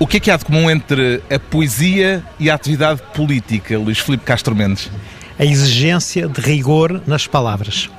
O que é que há de comum entre a poesia e a atividade política, Luís Filipe Castro Mendes? A exigência de rigor nas palavras.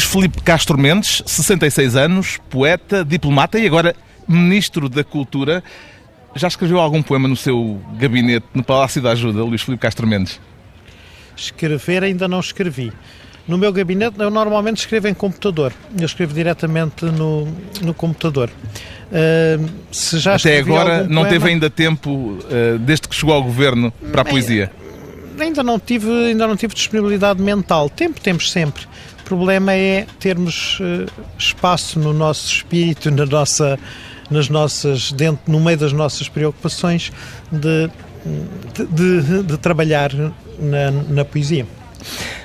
Luís Filipe Castro Mendes, 66 anos, poeta, diplomata e agora Ministro da Cultura. Já escreveu algum poema no seu gabinete no Palácio da Ajuda, Luís Filipe Castro Mendes? Escrever ainda não escrevi. No meu gabinete eu normalmente escrevo em computador. Eu escrevo diretamente no, no computador. Uh, se já Até agora não poema... teve ainda tempo, uh, desde que chegou ao governo, para a poesia? Ainda não tive, ainda não tive disponibilidade mental. Tempo temos sempre problema é termos uh, espaço no nosso espírito, na nossa, nas nossas, dentro, no meio das nossas preocupações, de, de, de, de trabalhar na, na poesia.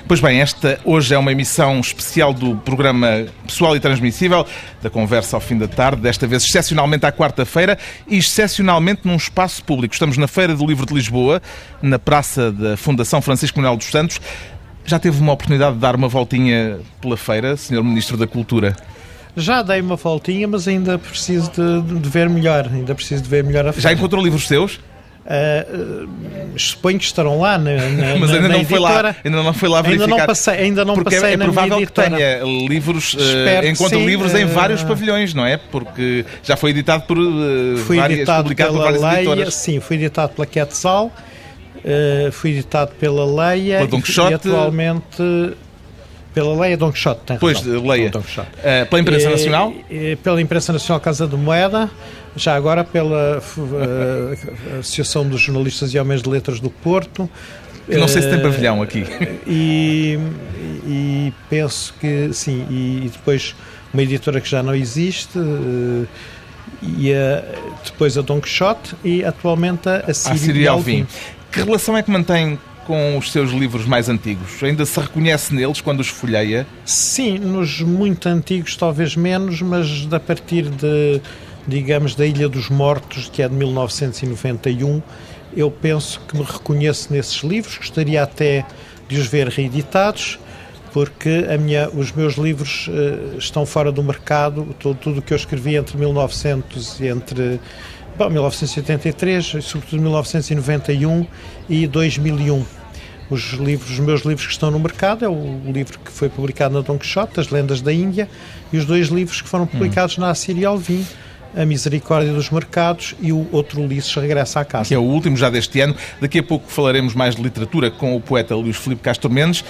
Pois bem, esta hoje é uma emissão especial do programa Pessoal e Transmissível, da conversa ao fim da tarde, desta vez excepcionalmente à quarta-feira e excepcionalmente num espaço público. Estamos na Feira do Livro de Lisboa, na Praça da Fundação Francisco Manuel dos Santos. Já teve uma oportunidade de dar uma voltinha pela feira, Sr. Ministro da Cultura? Já dei uma voltinha, mas ainda preciso de, de ver melhor. Ainda preciso de ver melhor a feira. Já encontrou livros seus? Uh, suponho que estarão lá na, na mas ainda na, não editora. foi lá ainda não foi lá verificar ainda não passei ainda não porque passei é, é provável que tenha livros uh, livros em vários uh, pavilhões não é porque já foi editado por uh, foi várias, editado publicado por várias Leia, editoras sim foi editado pela Quetzal uh, foi editado pela Leia pela Don Quixote, e atualmente pela Leia Don Quixote, tem Pois, razão. Leia. Don Quixote. Uh, pela Imprensa Nacional? E, pela Imprensa Nacional Casa de Moeda, já agora pela uh, Associação dos Jornalistas e Homens de Letras do Porto. Que não sei se tem pavilhão aqui. E, e penso que sim, e, depois uma editora que já não existe, e a, depois a Don Quixote e atualmente a Síria Alvim. Que relação é que mantém com os seus livros mais antigos? Ainda se reconhece neles quando os folheia? Sim, nos muito antigos talvez menos, mas a partir de, digamos, da Ilha dos Mortos, que é de 1991, eu penso que me reconheço nesses livros, gostaria até de os ver reeditados, porque minha, os meus livros uh, estão fora do mercado, tudo o que eu escrevi entre 1900 e entre bom, 1983, sobretudo 1991 e 2001. Os livros, os meus livros que estão no mercado é o livro que foi publicado na Don Quixote, As Lendas da Índia, e os dois livros que foram publicados na Assíria Alvim, A Misericórdia dos Mercados e o outro Ulisses Regressa à Casa. Que é o último já deste ano. Daqui a pouco falaremos mais de literatura com o poeta Luís Filipe Castro Mendes.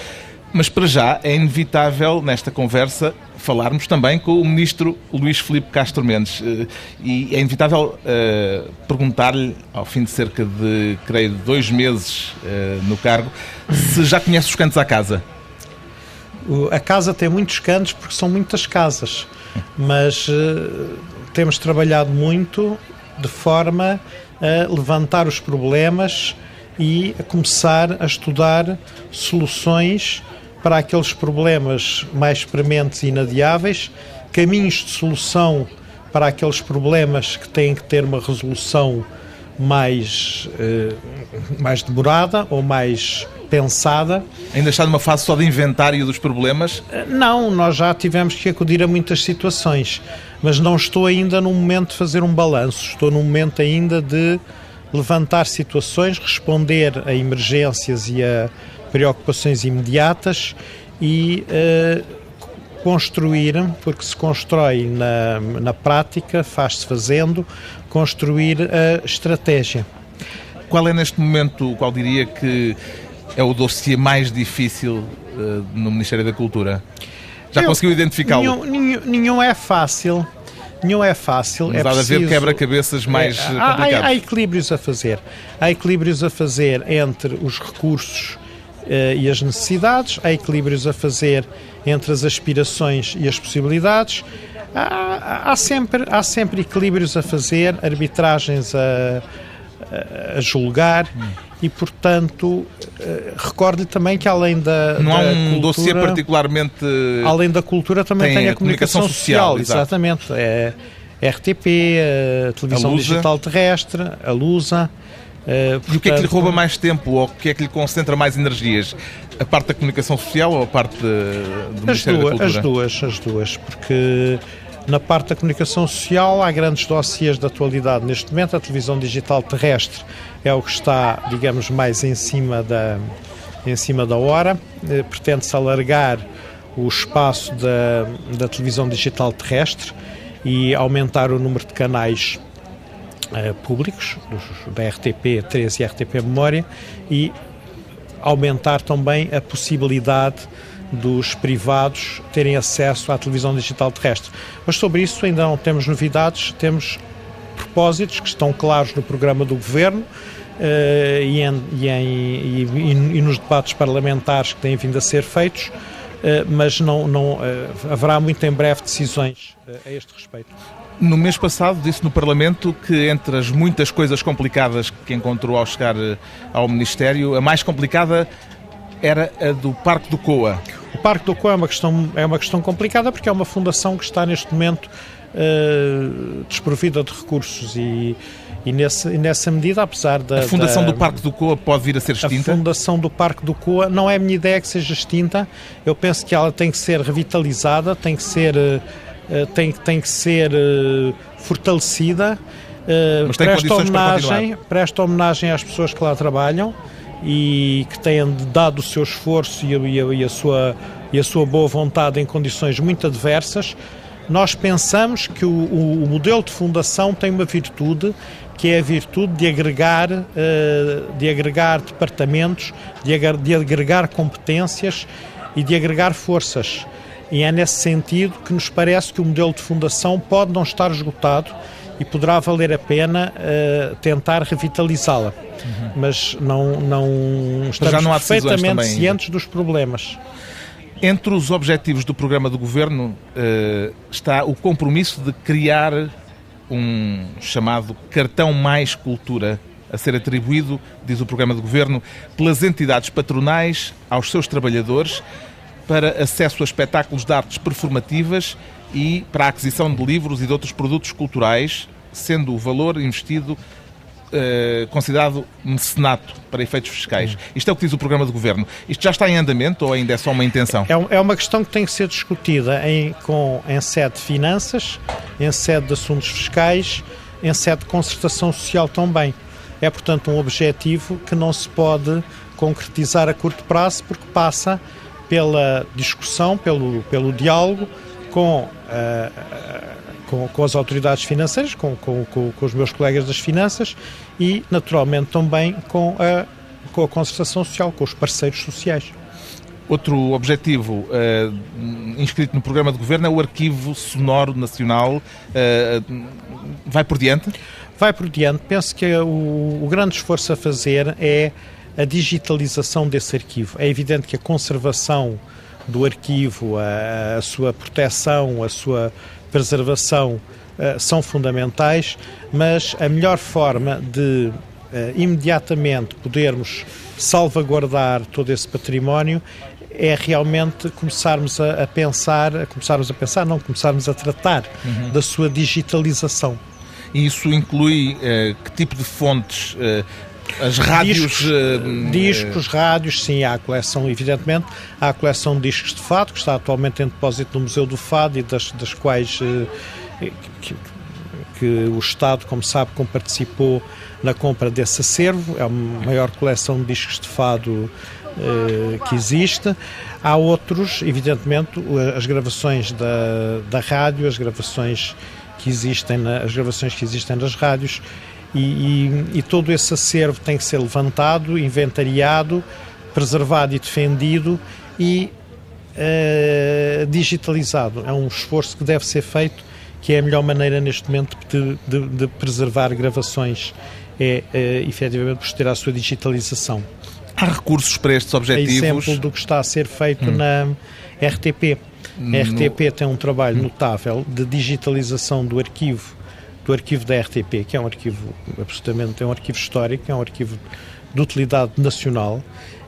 Mas para já é inevitável nesta conversa falarmos também com o ministro Luís Filipe Castro Mendes. Eh, e é inevitável uh, perguntar-lhe, ao fim de cerca de, creio, dois meses uh, no cargo, se já conhece os cantos à casa. A casa tem muitos cantos porque são muitas casas, mas uh, temos trabalhado muito de forma a levantar os problemas e a começar a estudar soluções para aqueles problemas mais prementes e inadiáveis, caminhos de solução para aqueles problemas que têm que ter uma resolução mais, eh, mais demorada ou mais pensada. Ainda está numa fase só de inventário dos problemas? Eh, não, nós já tivemos que acudir a muitas situações, mas não estou ainda no momento de fazer um balanço, estou no momento ainda de levantar situações, responder a emergências e a preocupações imediatas e uh, construir, porque se constrói na, na prática, faz-se fazendo, construir a estratégia. Qual é neste momento, qual diria que é o dossiê mais difícil uh, no Ministério da Cultura? Já Eu, conseguiu identificá-lo? Nenhum, nenhum, nenhum, é fácil. nenhum é fácil. Mas é há de preciso... haver quebra-cabeças mais é, há, complicados. Há, há, equilíbrios a fazer. Há equilíbrios a fazer entre os recursos e as necessidades, há equilíbrios a fazer entre as aspirações e as possibilidades. Há, há sempre, há sempre equilíbrios a fazer, arbitragens a, a, julgar. Hum e, portanto, eh, recordo-lhe também que além da. Não da há um cultura, dossiê particularmente. Além da cultura, também tem, tem a comunicação, comunicação social, social exatamente. É RTP, a televisão a digital terrestre, a Lusa. Uh, portanto, e o que é que lhe rouba mais tempo ou o que é que lhe concentra mais energias? A parte da comunicação social ou a parte de, do Ministério duas, da Cultura? As duas, as duas, porque na parte da comunicação social, há grandes dossiês de atualidade neste momento. A televisão digital terrestre é o que está, digamos, mais em cima da, em cima da hora. Eh, pretende-se alargar o espaço da, da televisão digital terrestre e aumentar o número de canais públicos, dos, da RTP3 e RTP Memória, e aumentar também a possibilidade dos privados terem acesso à televisão digital terrestre. Mas sobre isso ainda não temos novidades, temos propósitos que estão claros no programa do Governo uh, e, em, e, em, e, e, nos debates parlamentares que têm vindo a ser feitos, uh, mas não, não uh, haverá muito em breve decisões a este respeito. No mês passado disse no Parlamento que entre as muitas coisas complicadas que encontrou ao chegar ao Ministério, a mais complicada era a do Parque do Coa. O Parque do Coa é uma questão, é uma questão complicada porque é uma fundação que está neste momento uh, desprovida de recursos e, e, nesse, e, nessa medida, apesar da... A fundação da, do Parque do Coa pode vir a ser extinta? A fundação do Parque do Coa não é a minha ideia que seja extinta. Eu penso que ela tem que ser revitalizada, tem que ser, uh, tem, tem que ser uh, fortalecida. Uh, presta, homenagem, presta homenagem às pessoas que lá trabalham e que têm dado o seu esforço e a, e a, sua, e a sua boa vontade em condições muito adversas, nós pensamos que o, o, o modelo de fundação tem uma virtude que é a virtude de agregar, de agregar departamentos, de agregar competências e de agregar forças. E é nesse sentido que nos parece que o modelo de fundação pode não estar esgotado e poderá valer a pena uh, tentar revitalizá-la. Uhum. Mas não, não estamos não perfeitamente cientes dos problemas. Entre os objetivos do programa do governo uh, está o compromisso de criar um chamado cartão mais cultura a ser atribuído, diz o programa do governo, pelas entidades patronais aos seus trabalhadores para acesso a espetáculos de artes performativas e para a aquisição de livros e de outros produtos culturais, sendo o valor investido Uh, considerado mecenato para efeitos fiscais. Isto é o que diz o programa do Governo. Isto já está em andamento ou ainda é só uma intenção? É, é uma questão que tem que ser discutida em, com, em sede de finanças, em sede de assuntos fiscais, em sede de concertação social também. É, portanto, um objetivo que não se pode concretizar a curto prazo porque passa pela discussão, pelo, pelo diálogo com, uh, com, com, as autoridades financeiras, com, com, com, os meus colegas das finanças e, naturalmente, também com a, com a concertação social, com os parceiros sociais. Outro objetivo uh, inscrito no programa de governo é o Arquivo Sonoro Nacional. Uh, vai por diante? Vai por diante. Penso que o, o grande esforço a fazer é a digitalização desse arquivo. É evidente que a conservação do arquivo, a, a sua proteção, a sua preservação uh, são fundamentais, mas a melhor forma de uh, imediatamente podermos salvaguardar todo esse património é realmente começarmos a, a pensar, a começarmos a pensar, não começarmos a tratar uhum. da sua digitalização. E isso inclui uh, que tipo de fontes as rádios. Discos, uh, discos, rádios, sim, há a coleção, evidentemente, há a coleção de discos de fado, que está atualmente em depósito no Museu do Fado e das, das quais uh, que, que, o Estado, como sabe, participou na compra desse acervo, é a maior coleção de discos de fado uh, que existe. Há outros, evidentemente, as gravações da, da rádio, as gravações que existem, na, as gravações que existem nas rádios e, e, e todo esse acervo tem que ser levantado, inventariado, preservado e defendido e uh, digitalizado. É um esforço que deve ser feito que é a melhor maneira neste momento de, de, de preservar gravações, é, é efetivamente proceder à sua digitalização. Há recursos para estes objetivos? É exemplo do que está a ser feito hum. na RTP. A RTP tem um trabalho hum. notável de digitalização do arquivo do arquivo da RTP, que é um arquivo absolutamente, é um arquivo histórico, é um arquivo de utilidade nacional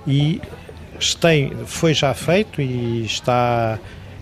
e tem, foi já feito e está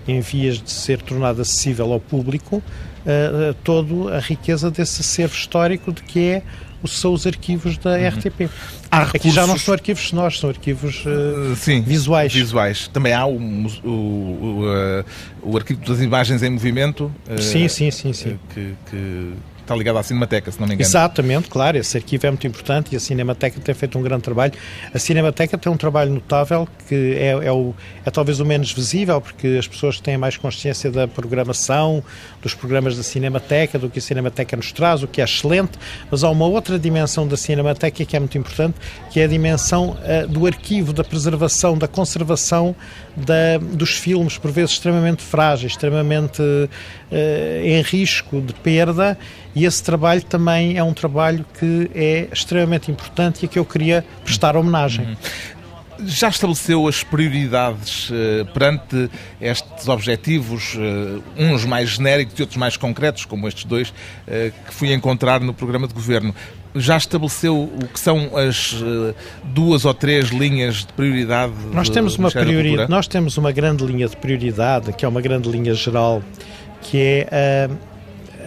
em vias de ser tornado acessível ao público uh, toda a riqueza desse acervo histórico de que é são os arquivos da uhum. RTP. Há recursos... Aqui já não são arquivos sonoros, são arquivos uh, Sim, visuais. visuais. Também há o, o, o, uh, o arquivo das imagens em movimento. Uh, sim, sim, sim. sim. Que, que está ligado à Cinemateca, se não me engano. Exatamente, claro, esse arquivo é muito importante e a Cinemateca tem feito um grande trabalho. A Cinemateca tem um trabalho notável que é, é, o, é talvez o menos visível, porque as pessoas têm mais consciência da programação, dos programas da Cinemateca, do que a Cinemateca nos traz, o que é excelente, mas há uma outra dimensão da Cinemateca que é muito importante, que é a dimensão uh, do arquivo, da preservação, da conservação da, dos filmes, por vezes extremamente frágeis, extremamente uh, em risco de perda, e esse trabalho também é um trabalho que é extremamente importante e a que eu queria prestar homenagem. Uhum. Já estabeleceu as prioridades uh, perante estes objetivos, uh, uns mais genéricos e outros mais concretos, como estes dois uh, que fui encontrar no programa de governo. Já estabeleceu o que são as duas ou três linhas de prioridade? Nós temos uma prioridade, nós temos uma grande linha de prioridade, que é uma grande linha geral, que é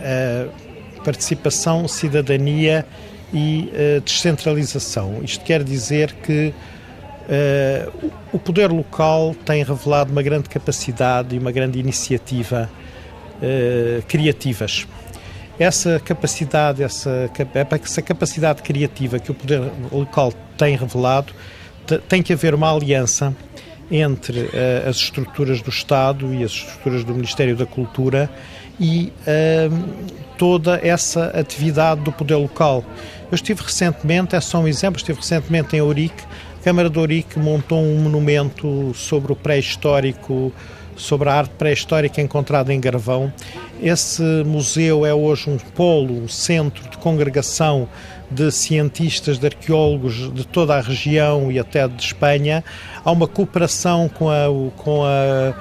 a participação, cidadania e descentralização. Isto quer dizer que Uh, o poder local tem revelado uma grande capacidade e uma grande iniciativa uh, criativas. Essa capacidade, essa, essa capacidade criativa que o poder local tem revelado, tem que haver uma aliança entre uh, as estruturas do Estado e as estruturas do Ministério da Cultura e toda essa atividade do poder local. Eu estive recentemente, é só um exemplo, estive recentemente em Ourique, a Câmara de Ourique montou um monumento sobre o pré-histórico, sobre a arte pré-histórica encontrada em Garvão. Esse museu é hoje um polo, um centro de congregação de cientistas, de arqueólogos de toda a região e até de Espanha. Há uma cooperação com, a, com, a,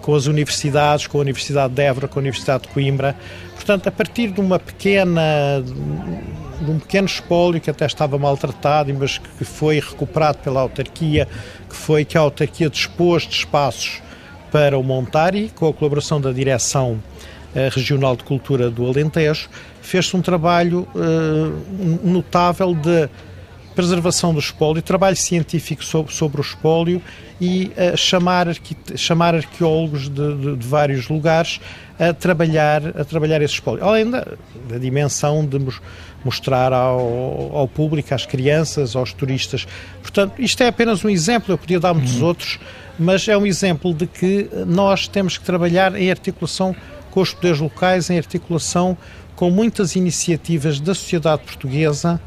com as universidades, com a Universidade de Évora, com a Universidade de Coimbra. Portanto, a partir de uma pequena de um pequeno espólio que até estava maltratado, mas que foi recuperado pela autarquia, que foi que a autarquia dispôs de espaços para o montar e com a colaboração da Direção eh, Regional de Cultura do Alentejo, fez-se um trabalho uh, notável de preservação do espólio, trabalho científico sobre, sobre o espólio e uh, chamar, chamar arqueólogos de, de, de, vários lugares a trabalhar, a trabalhar esse espólio. Além da, da dimensão de mostrar ao, ao público, às crianças, aos turistas. Portanto, isto é apenas um exemplo, eu podia dar muitos uhum. outros, mas é um exemplo de que nós temos que trabalhar em articulação com os poderes locais, em articulação com muitas iniciativas da sociedade portuguesa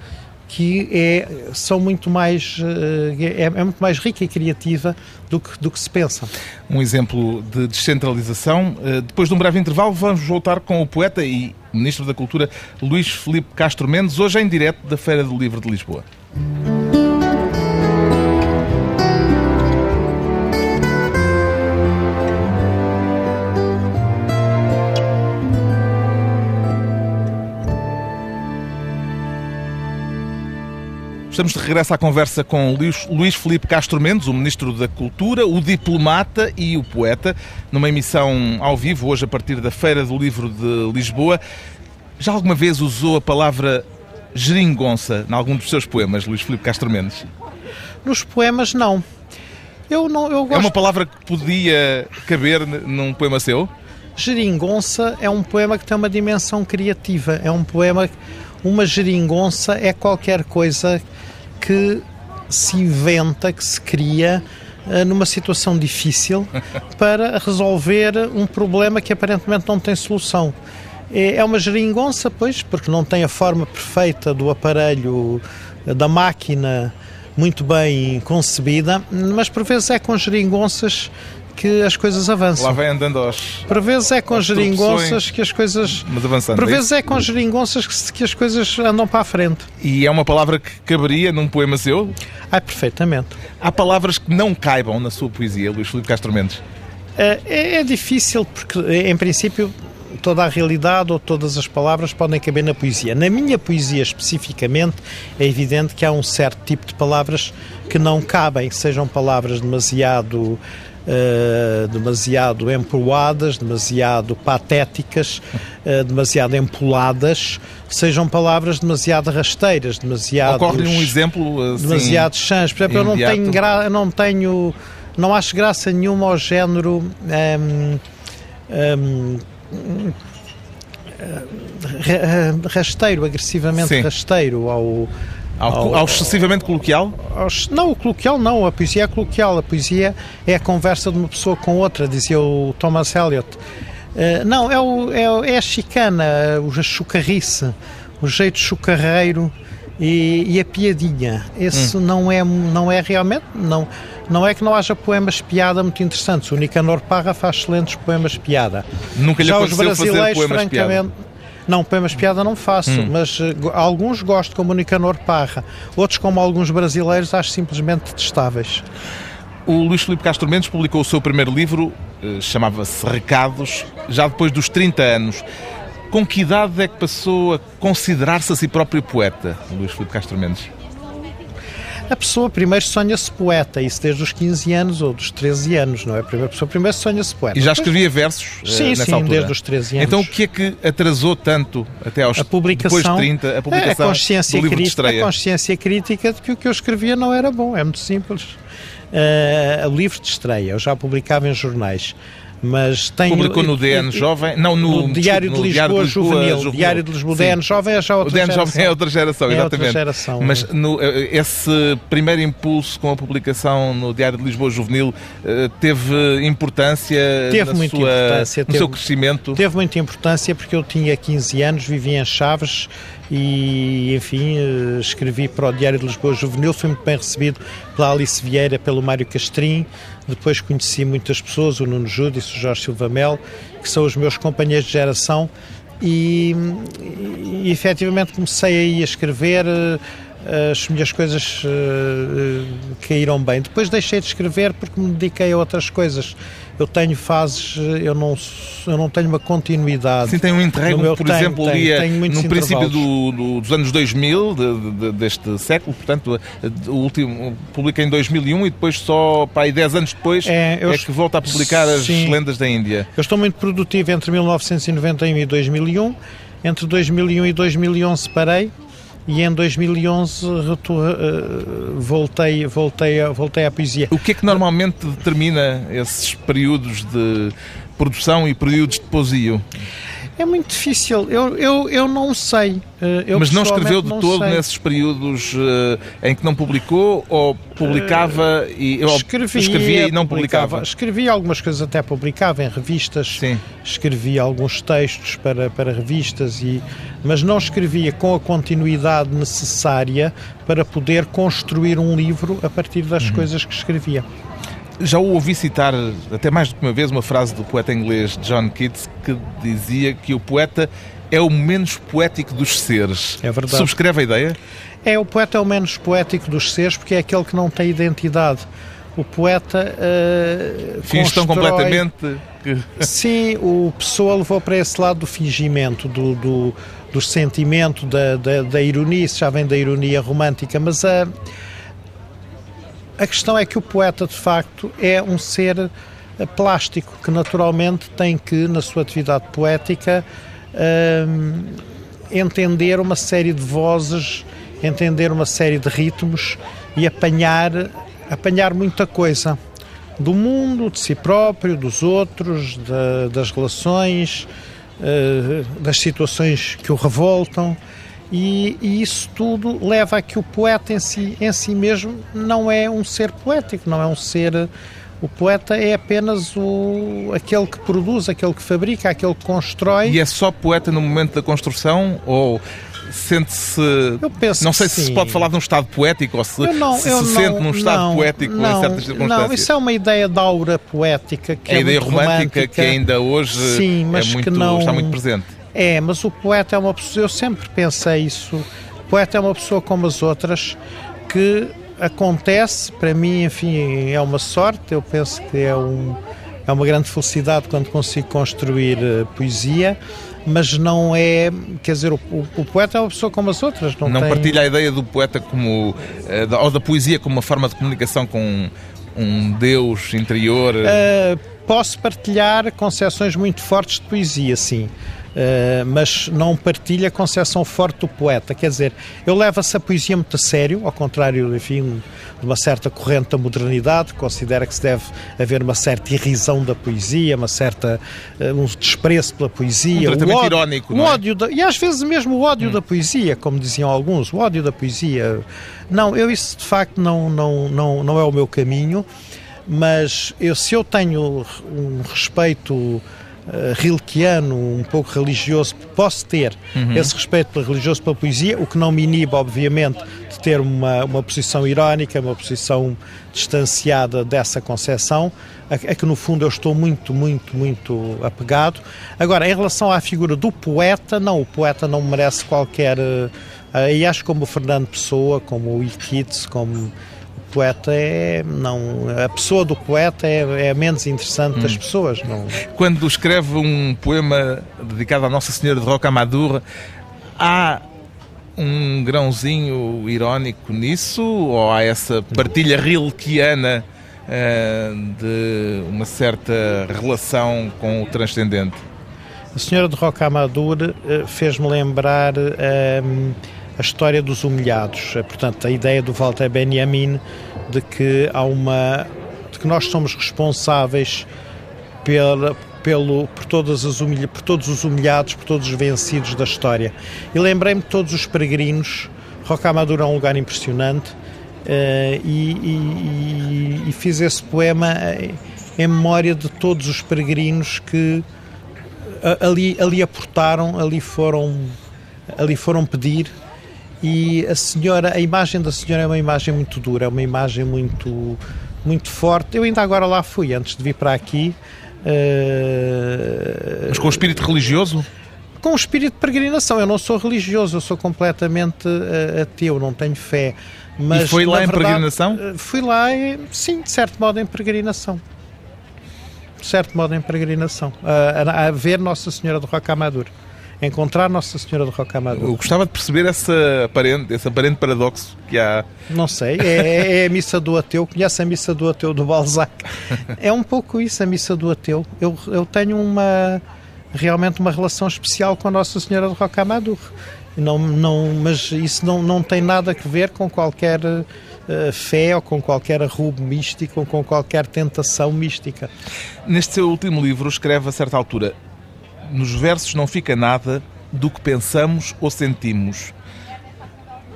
que é, são muito mais, eh, é, é, muito mais rica e criativa do que, do que se pensa. Um exemplo de descentralização. Eh, depois de um breve intervalo, vamos voltar com o poeta e Ministro da Cultura Luís Felipe Castro Mendes, hoje em direto da Feira do Livro de Lisboa. Estamos de regresso à conversa com Luís Felipe Castro Mendes, o Ministro da Cultura, o diplomata e o poeta, numa emissão ao vivo, hoje a partir da Feira do Livro de Lisboa. Já alguma vez usou a palavra geringonça em algum dos seus poemas, Luís Felipe Castro Mendes? Nos poemas, não. Eu não eu gosto... É uma palavra que podia caber num poema seu? Geringonça é um poema que tem uma dimensão criativa. É um poema. Uma geringonça é qualquer coisa que se inventa, que se cria uh, numa situação difícil para resolver um problema que aparentemente não tem solução. É, é uma geringonça, pois, porque não tem a forma perfeita do aparelho, da máquina muito bem concebida, mas por vezes é com geringonças que as coisas avançam. Lá vem andando aos. Por vezes é com geringonças que as coisas. Mas avançando. Por vezes é com geringonças que, que as coisas andam para a frente. E é uma palavra que caberia num poema seu? Ah, perfeitamente. Há palavras que não caibam na sua poesia, Luís Filipe Castro Mendes? É, é difícil porque, em princípio, toda a realidade ou todas as palavras podem caber na poesia. Na minha poesia especificamente, é evidente que há um certo tipo de palavras que não cabem, sejam palavras demasiado Uh, demasiado emproadas, demasiado patéticas, uh, demasiado empoladas, sejam palavras demasiado rasteiras, demasiado. Ocorre-lhe um exemplo assim, demasiado chãs. Por exemplo, eu não tenho, gra... não tenho, não acho graça nenhuma ao género. Um, um, rasteiro, agressivamente Sim. rasteiro ao, ao, ao, ao, excessivamente coloquial? não, o coloquial não, a poesia é coloquial, a poesia é a conversa de uma pessoa com outra, dizia o Thomas Eliot. Uh, não, é, o, é, é, a chicana, a chucarrice, o jeito chucarreiro e, e a piadinha. Esse hum. não, é, não é realmente, não, não é que não haja poemas piada muito interessantes. O Nicanor Parra faz excelentes poemas piada. Nunca lhe Já os brasileiros, francamente. Piada. Não, poemas piada não faço, hum. mas uh, alguns gosto, como o Nicanor Parra. Outros, como alguns brasileiros, acho simplesmente detestáveis. O Luís Filipe Castro Mendes publicou o seu primeiro livro, uh, chamava-se Recados, já depois dos 30 anos. Com que idade é que passou a considerar-se a si próprio poeta, Luís Filipe Castro Mendes? A pessoa primeiro sonha-se poeta, isso desde os 15 anos ou dos 13 anos, não é? A primeira pessoa primeiro sonha-se poeta. E já escrevia versos eh, sim, nessa sim, altura? desde os 13 anos. Então o que é que atrasou tanto até aos a publicação, depois de 30, a publicação a consciência do livro crítica, de estreia? A consciência crítica de que o que eu escrevia não era bom, é muito simples. Uh, o livro de estreia, eu já publicava em jornais mas tenho... Publicou no DN Jovem? Não, no, no Diário, de Lisboa, Diário de Lisboa Juvenil. Juvenil. Diário de Lisboa, DN Jovem é já outra o DN geração. Jovem é outra geração, é exatamente. Outra geração, mas no, eh, esse primeiro impulso com a publicação no Diário de Lisboa Juvenil eh, teve importância teve muita sua, importância, no teve, seu crescimento? Teve muita importância porque eu tinha 15 anos, vivia em Chaves e, enfim, eh, escrevi para o Diário de Lisboa Juvenil, fui muito bem recebido pela Alice Vieira, pelo Mário Castrim, depois conheci muitas pessoas, o Nuno Júdice, o Jorge Silva Mel, que são os meus companheiros de geração e, e, efetivamente comecei aí a escrever eh, as minhas coisas uh, caíram bem. Depois deixei de escrever porque me dediquei a outras coisas. Eu tenho fases, eu não, eu não tenho uma continuidade. Sim, tem um interregno, por tenho, exemplo, tenho, ali tenho no princípio do, do, dos anos 2000, de, de, deste século, portanto, o último publica em 2001 e depois só para aí 10 anos depois é, é que volta a publicar as sim, lendas da Índia. Eu estou muito produtivo entre 1991 e 2001. Entre 2001 e 2011 parei e em 2011 uh, voltei, voltei, voltei à poesia. O que é que normalmente determina esses períodos de produção e períodos de poesia? É muito difícil, eu, eu, eu não sei. Eh, eu Mas não escreveu de todo sei. nesses períodos uh, em que não publicou ou publicava e escrevia, escrevia e não publicava? publicava? Escrevia algumas coisas, até publicava em revistas. Sim. Escrevia alguns textos para, para revistas, e, mas não escrevia com a continuidade necessária para poder construir um livro a partir das uhum. coisas que escrevia. Já o ouvi citar até mais do que uma vez uma frase do poeta inglês John Keats que dizia que o poeta é o menos poético dos seres. É verdade. Subscreve a ideia? É, o poeta é o menos poético dos seres porque é aquele que não tem identidade. O poeta. Uh, Fins constrói... completamente. Que... Sim, o Pessoa levou para esse lado do fingimento, do, do, do sentimento, da, da, da ironia. Isso já vem da ironia romântica, mas a. Uh, a questão é que o poeta, de facto, é um ser eh, plástico que naturalmente tem que, na sua atividade poética, hum, entender uma série de vozes, entender uma série de ritmos e apanhar, apanhar muita coisa do mundo, de si próprio, dos outros, das relações, uh, das situações que o revoltam. E, e, isso tudo leva a que o poeta em si, em si mesmo não é um ser poético, não é um ser. O poeta é apenas o, aquele que produz, aquele que fabrica, aquele que constrói. E é só poeta no momento da construção ou sente-se. Não sei se sim. se pode falar de um estado poético ou se não, se, se sente num estado não, poético não, em certas circunstâncias. Não, isso é uma ideia da aura poética que a é ideia romântica, romântica que ainda hoje sim, é muito, que não... está muito presente. É, mas o poeta é uma pessoa, eu sempre pensei isso. O poeta é uma pessoa como as outras que acontece, para mim, enfim, é uma sorte. Eu penso que é, um, é uma grande felicidade quando consigo construir uh, poesia, mas não é, quer dizer, o, o, poeta é uma pessoa como as outras. Não, não tem... partilha a ideia do poeta como, uh, ou da poesia como uma forma de comunicação com um Deus interior? Uh, posso partilhar concepções muito fortes de poesia, sim. Uh, mas não partilha a concepção forte do poeta. Quer dizer, eu levo essa poesia muito a sério, ao contrário, enfim, de uma certa corrente da modernidade, que considera que se deve haver uma certa irrisão da poesia, uma certa, uh, um desprezo pela poesia. Um tratamento o ódio, irónico, não é? ódio da, E às vezes mesmo o ódio hum. da poesia, como diziam alguns, o ódio da poesia. Não, eu isso de facto não, não, não, não é o meu caminho, mas eu, se eu tenho um respeito Uh, rilkeano, um pouco religioso, posso ter uhum. esse respeito religioso pela poesia, o que não me inibe, obviamente, de ter uma, uma posição irónica, uma posição distanciada dessa concepção, a, a, que no fundo eu estou muito, muito, muito apegado. Agora, em relação à figura do poeta, não, o poeta não merece qualquer. Uh, e acho como o Fernando Pessoa, como o Iquites, como poeta é não a pessoa do poeta é, é menos interessante hum. das pessoas não. Quando escreve um poema dedicado à Nossa Senhora de Rocamadour há um grãozinho irónico nisso? Ou há essa partilha rilkeana uh, de uma certa relação com o transcendente? A Senhora de Rocamadour uh, fez-me lembrar uh, a história dos humilhados. É, portanto, a ideia do Walter Benjamin de que há uma de que nós somos responsáveis pela, pelo, por, todas as humilha, por todos os humilhados, por todos os vencidos da história. E lembrei-me de todos os peregrinos. Rocamadour é um lugar impressionante uh, e, e, e, fiz esse poema em memória de todos os peregrinos que ali, ali aportaram, ali foram, ali foram pedir e a senhora, a imagem da senhora é uma imagem muito dura, é uma imagem muito, muito forte. Eu ainda agora lá fui, antes de vir para aqui. Uh... Mas com o espírito religioso? Com o espírito de peregrinação. Eu não sou religioso, eu sou completamente uh, ateu, não tenho fé. Mas, e foi lá em verdade, peregrinação? Uh, fui lá, sim, de certo modo, em peregrinação. De certo modo, em peregrinação. a, a ver Nossa Senhora de Rocamadour encontrar Nossa Senhora de Rocamadour. Eu gostava de perceber essa aparente, esse aparente paradoxo que há. Não sei, é, é, a missa do ateu. Conhece a missa do ateu do Balzac? É um pouco isso, a missa do ateu. Eu, eu tenho uma realmente uma relação especial com a Nossa Senhora de Rocamadour. Não, não, mas isso não, não tem nada a ver com qualquer uh, fé ou com qualquer arrubo místico ou com qualquer tentação mística. Neste seu último livro, escreve a certa altura: nos versos não fica nada do que pensamos ou sentimos.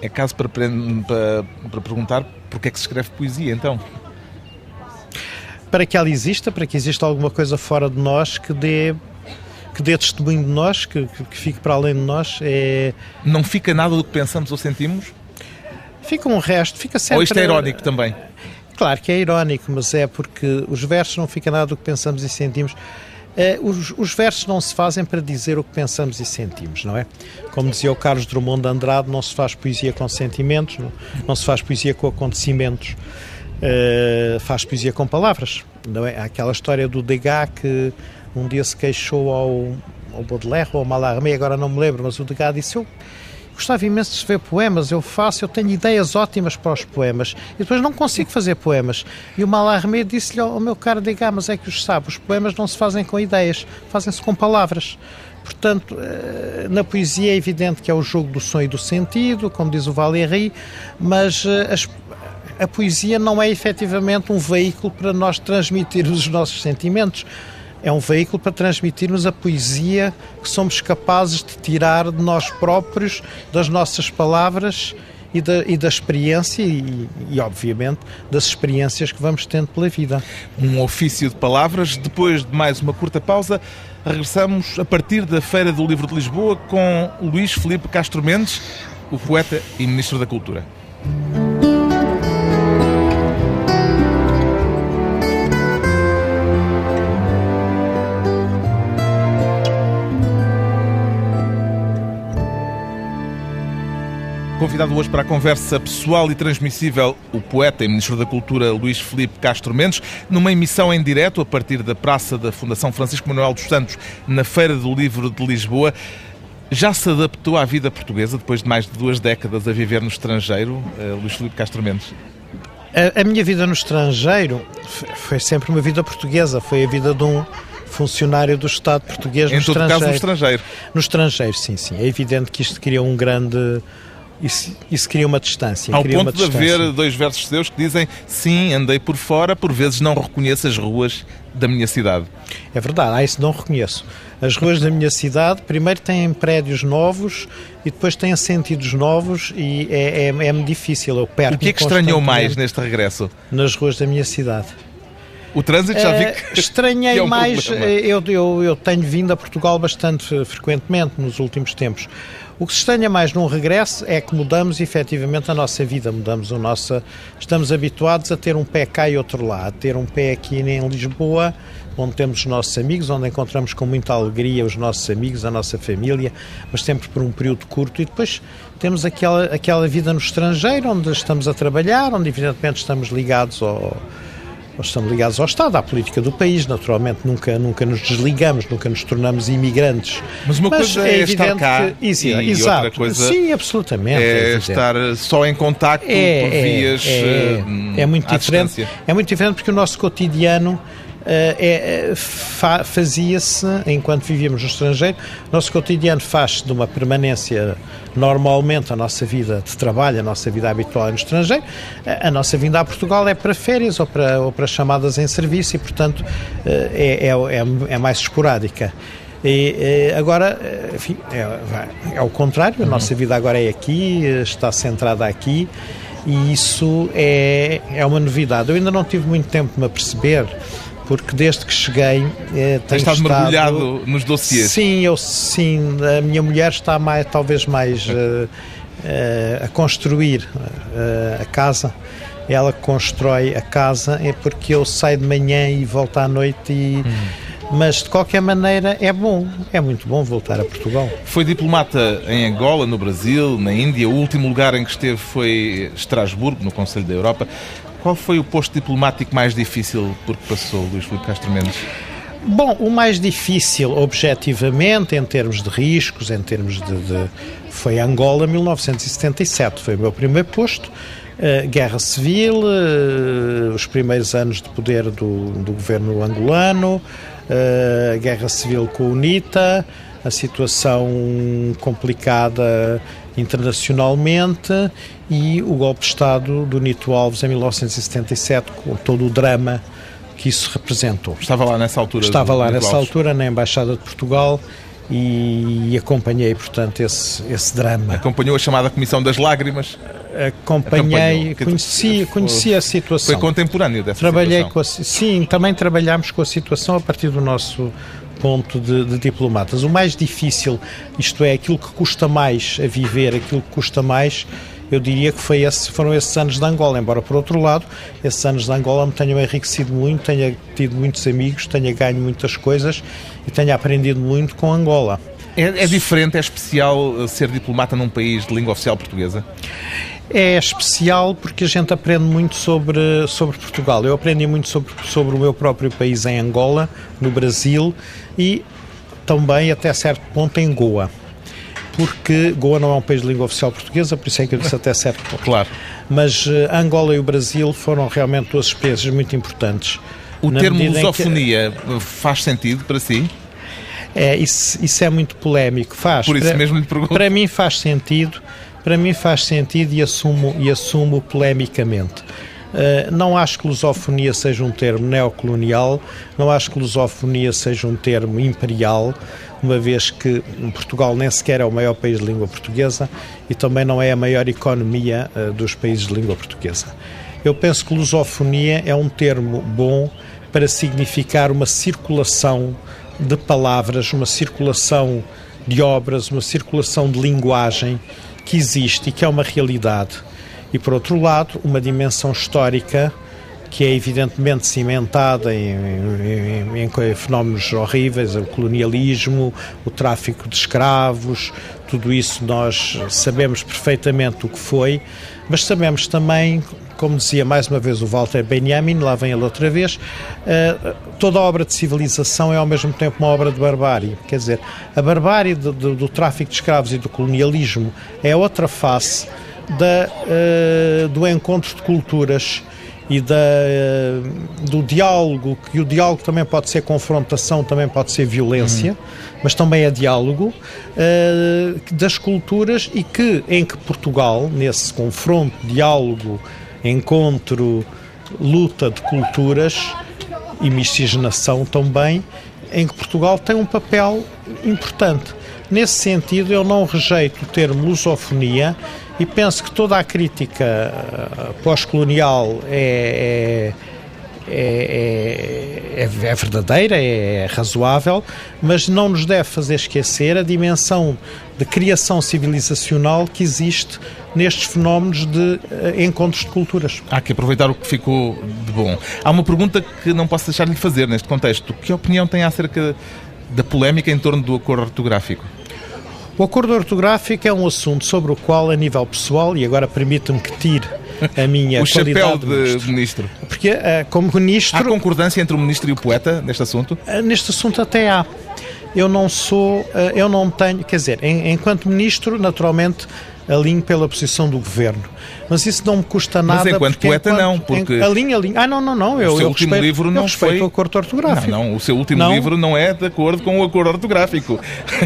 É caso para, para, para perguntar porque é que se escreve poesia, então? Para que ela exista, para que exista alguma coisa fora de nós que dê que dê testemunho de nós, que, que, que fique para além de nós. É... Não fica nada do que pensamos ou sentimos? Fica um resto, fica sempre... Ou isto é irónico também? Claro que é irónico, mas é porque os versos não fica nada do que pensamos e sentimos. Uh, os, os, versos não se fazem para dizer o que pensamos e sentimos, não é? Como dizia o Carlos Drummond de Andrade, não se faz poesia com sentimentos, não, não se faz poesia com acontecimentos, uh, faz poesia com palavras, não é? Há aquela história do Degas que um dia se queixou ao, ao Baudelaire ou ao Mallarmé, agora não me lembro, mas o Degas disse: Eu gostava imenso de escrever poemas, eu faço, eu tenho ideias ótimas para os poemas e depois não consigo fazer poemas. E o Mallarmé disse-lhe ao meu caro Degas, mas é que os sabe, os poemas não se fazem com ideias, fazem-se com palavras. Portanto, eh, na poesia é evidente que é o jogo do som e do sentido, como diz o Valéry, mas eh, as, a poesia não é efetivamente um veículo para nós transmitirmos os nossos sentimentos é um veículo para transmitirmos a poesia que somos capazes de tirar de nós próprios, das nossas palavras e da, e da experiência e, e, obviamente, das experiências que vamos tendo pela vida. Um ofício de palavras. Depois de mais uma curta pausa, regressamos a partir da Feira do Livro de Lisboa com Luís Felipe Castro Mendes, o poeta e Ministro da Cultura. Convidado hoje para a conversa pessoal e transmissível, o poeta e Ministro da Cultura Luís Felipe Castro Mendes, numa emissão em direto a partir da Praça da Fundação Francisco Manuel dos Santos, na Feira do Livro de Lisboa. Já se adaptou à vida portuguesa depois de mais de duas décadas a viver no estrangeiro, eh, Luís Felipe Castro Mendes? A, a minha vida no estrangeiro foi sempre uma vida portuguesa, foi a vida de um funcionário do Estado português no em todo estrangeiro. caso no estrangeiro. No estrangeiro, sim, sim. É evidente que isto cria um grande isso, isso cria uma distância. Ao ponto de haver dois versos seus que dizem sim, andei por fora, por vezes não reconheço as ruas da minha cidade. É verdade, ah, isso não reconheço. As ruas da minha cidade, primeiro têm prédios novos e depois têm sentidos novos e é, é, é difícil. Eu perco o que é que estranhou mais neste regresso? Nas ruas da minha cidade. O trânsito já vi eh, que. Estranhei que é um mais. Eh, eu, eu, eu tenho vindo a Portugal bastante frequentemente nos últimos tempos. O que se estranha mais num regresso é que mudamos efetivamente a nossa vida, mudamos a nossa. Estamos habituados a ter um pé cá e outro lá, a ter um pé aqui em Lisboa, onde temos os nossos amigos, onde encontramos com muita alegria os nossos amigos, a nossa família, mas sempre por um período curto, e depois temos aquela, aquela vida no estrangeiro, onde estamos a trabalhar, onde evidentemente estamos ligados ao nós estamos ligados ao Estado, à política do país, naturalmente nunca, nunca nos desligamos, nunca nos tornamos imigrantes. Mas uma Mas coisa é, é estar cá que, isso, e exato, outra coisa Sim, absolutamente, é, é estar só em contacto é, por é, vias é, é, muito diferente. Distância. É muito diferente porque o nosso cotidiano é, fa, fazia-se, enquanto vivíamos no estrangeiro, nosso cotidiano faz-se de uma permanência normalmente, a nossa vida de trabalho, a nossa vida habitual no estrangeiro, a nossa vinda a Portugal é para férias ou para, ou para chamadas em serviço e, portanto, eh, é, é, é mais esporádica. E, agora, enfim, é, é o contrário, a nossa vida agora é aqui, está centrada aqui e isso é, é uma novidade. Eu ainda não tive muito tempo de me perceber porque desde que cheguei eh, tenho estado, estado mergulhado nos dossiês. Sim, eu sim. A minha mulher está mais, talvez mais uh, uh, a construir uh, a casa. Ela constrói a casa é porque eu saio de manhã e volto à noite e hum. Mas de qualquer maneira é bom, é muito bom voltar a Portugal. Foi diplomata em Angola, no Brasil, na Índia. O último lugar em que esteve foi Estrasburgo, no Conselho da Europa. Qual foi o posto diplomático mais difícil por que passou, Luís Filipe Castro Mendes? Bom, o mais difícil, objetivamente, em termos de riscos, em termos de. de foi Angola, 1977. Foi o meu primeiro posto. Uh, guerra civil, uh, os primeiros anos de poder do, do governo angolano, uh, guerra civil com o UNITA, a situação complicada internacionalmente e o golpe de Estado do Nito Alves em 1977, com todo o drama que isso representou. Estava lá nessa altura? Estava lá nessa Alves. altura, na Embaixada de Portugal, e acompanhei, portanto, esse, esse drama. Acompanhou a chamada Comissão das Lágrimas? Acompanhei, conheci, conheci a situação. Foi contemporâneo dessa Trabalhei situação? Com a, sim, também trabalhámos com a situação a partir do nosso ponto de, de, diplomatas. O mais difícil, isto é, aquilo que custa mais a viver, aquilo que custa mais, eu diria que foi esse, foram esses anos de Angola. Embora, por outro lado, esses anos de Angola me tenham enriquecido muito, tenha tido muitos amigos, tenha ganho muitas coisas e tenha aprendido muito com Angola. É, é diferente, é especial eh, ser diplomata num país de língua oficial portuguesa? É especial porque a gente aprende muito sobre, sobre Portugal. Eu aprendi muito sobre, sobre o meu próprio país em Angola, no Brasil e também, até certo ponto, em Goa. Porque Goa não é um país de língua oficial portuguesa, por isso é que eu disse até certo ponto. Claro. Mas uh, Angola e o Brasil foram realmente duas experiências muito importantes. O termo lusofonia que... faz sentido para si? É, isso, isso é muito polémico. Faz. Por isso para, mesmo lhe pergunto. Para mim faz sentido para mim faz sentido e assumo, e assumo polemicamente. Uh, não acho que lusofonia seja um termo neocolonial, não acho que lusofonia seja um termo imperial, uma vez que Portugal nem sequer é o maior país de língua portuguesa e também não é a maior economia uh, dos países de língua portuguesa. Eu penso que lusofonia é um termo bom para significar uma circulação de palavras, uma circulação de obras, uma circulação de linguagem que existe e que é uma realidade. E, por outro lado, uma dimensão histórica que é evidentemente cimentada em, em, em, fenómenos horríveis, o colonialismo, o tráfico de escravos, tudo isso nós sabemos perfeitamente o que foi, mas sabemos também, como dizia mais uma vez o Walter Benjamin, lá vem ele outra vez, uh, toda obra de civilização é ao mesmo tempo uma obra de barbárie. Quer dizer, a barbárie do, do, do tráfico de escravos e do colonialismo é outra face da, uh, do encontro de culturas e da, eh, do diálogo, que o diálogo também pode ser confrontação, também pode ser violência, uhum. mas também é diálogo, uh, das culturas e que, em que Portugal, nesse confronto, diálogo, encontro, luta de culturas e miscigenação também, em que Portugal tem um papel importante. Nesse sentido, eu não rejeito o termo lusofonia e penso que toda a crítica eh, pós-colonial é, é, é, é, verdadeira, é razoável, mas não nos deve fazer esquecer a dimensão de criação civilizacional que existe nestes fenómenos de eh, encontros de culturas. Há que aproveitar o que ficou de bom. Há uma pergunta que não posso deixar de lhe fazer neste contexto. Que opinião tem acerca da polémica em torno do acordo ortográfico? O acordo ortográfico é um assunto sobre o qual, a nível pessoal, e agora permite-me que tire a minha o qualidade de ministro. ministro. Porque, uh, como ministro... Há concordância entre o ministro e o poeta neste assunto? Uh, neste assunto até há. Eu não sou, uh, eu não tenho, quer dizer, enquanto ministro, naturalmente, alinho pela posição do governo. Mas isso não me custa nada. Mas enquanto poeta enquanto, não, porque... Em, alinho, alinho. Ah, não, não, não. Eu, o seu eu último respeito, livro não foi... o acordo ortográfico. Não, não, o seu último não. livro não é de acordo com o acordo ortográfico.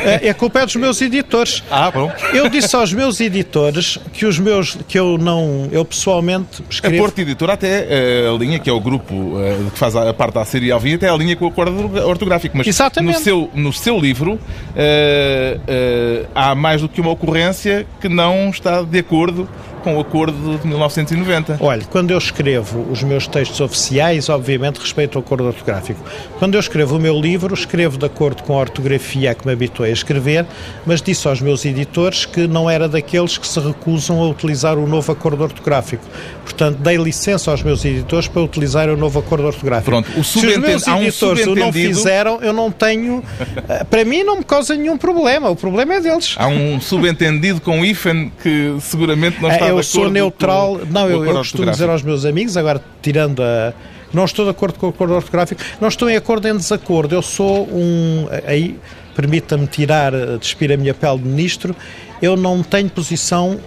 É, é culpa é dos meus editores. Ah, bom. Eu disse aos meus editores que os meus, que eu não, eu pessoalmente escrevo... A Porto Editora até eh, a linha, que é o grupo uh, que faz a parte da série Alvia, até a linha com o acordo ortográfico. Mas Exatamente. No seu, no seu livro uh, uh, há mais do que uma ocorrência que não está de acordo com o acordo de 1990. Olha, quando eu escrevo os meus textos oficiais, obviamente respeito o acordo ortográfico. Quando eu escrevo o meu livro, escrevo de acordo com a ortografia a que me habituei a escrever, mas disse aos meus editores que não era daqueles que se recusam a utilizar o novo acordo ortográfico. Portanto, dei licença aos meus editores para utilizar o novo acordo ortográfico. Pronto, o Se os meus editores um o não fizeram, eu não tenho. Eh, para mim, não me causa nenhum problema. O problema é deles. Há um subentendido com hífen que seguramente não está eu sou neutral. Com, não, eu, eu costumo dizer aos meus amigos, agora tirando a. Não estou de acordo com o acordo ortográfico, não estou em acordo em desacordo. Eu sou um. Aí, permita-me tirar, despir a minha pele de ministro. Eu não tenho posição,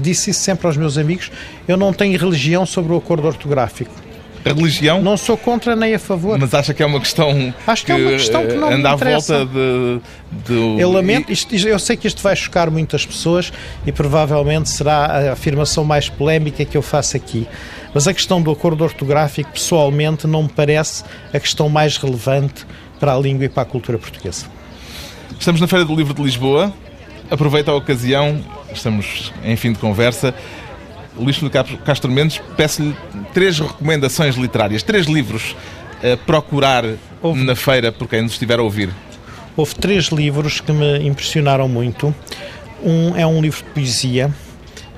disse isso sempre aos meus amigos, eu não tenho religião sobre o acordo ortográfico a religião. Não sou contra nem a favor. Mas acha que é uma questão. Acho que, que é uma questão que não anda à volta de. de... Eu lamento, isto, eu sei que isto vai chocar muitas pessoas e provavelmente será a afirmação mais polémica que eu faço aqui. Mas a questão do acordo ortográfico, pessoalmente, não me parece a questão mais relevante para a língua e para a cultura portuguesa. Estamos na Feira do Livro de Lisboa. Aproveita a ocasião, estamos em fim de conversa Luís Filipe Castro Mendes, peço-lhe três recomendações literárias, três livros a procurar Houve. na feira por quem nos estiver a ouvir. Houve três livros que me impressionaram muito. Um é um livro de poesia,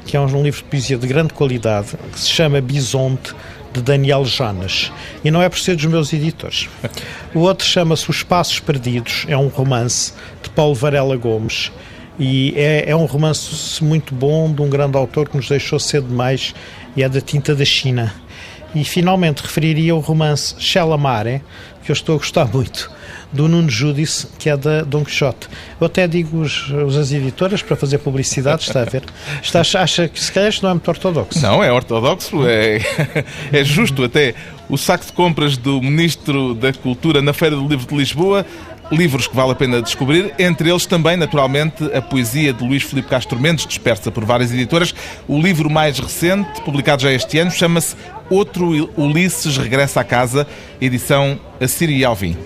que é um livro de poesia de grande qualidade, que se chama Bisonte, de Daniel Jonas. E não é por ser dos meus editores. O outro chama-se Os Passos Perdidos, é um romance de Paulo Varela Gomes e é, é um romance muito bom de um grande autor que nos deixou cedo demais e é da tinta da China. E finalmente referiria o romance Mare que eu estou a gostar muito, do Nuno Judice, que é da Don Quixote. Eu até digo os, as editoras para fazer publicidade, está a ver? Está, acha que se calhar isto não é muito ortodoxo? Não, é ortodoxo, é, é justo até. O saco de compras do Ministro da Cultura na Feira do Livro de Lisboa livros que vale a pena descobrir, entre eles também, naturalmente, a poesia de Luís Filipe Castro Mendes, dispersa por várias editoras. O livro mais recente, publicado já este ano, chama-se Outro Ulisses Regressa à Casa, edição Assírio e Alvim.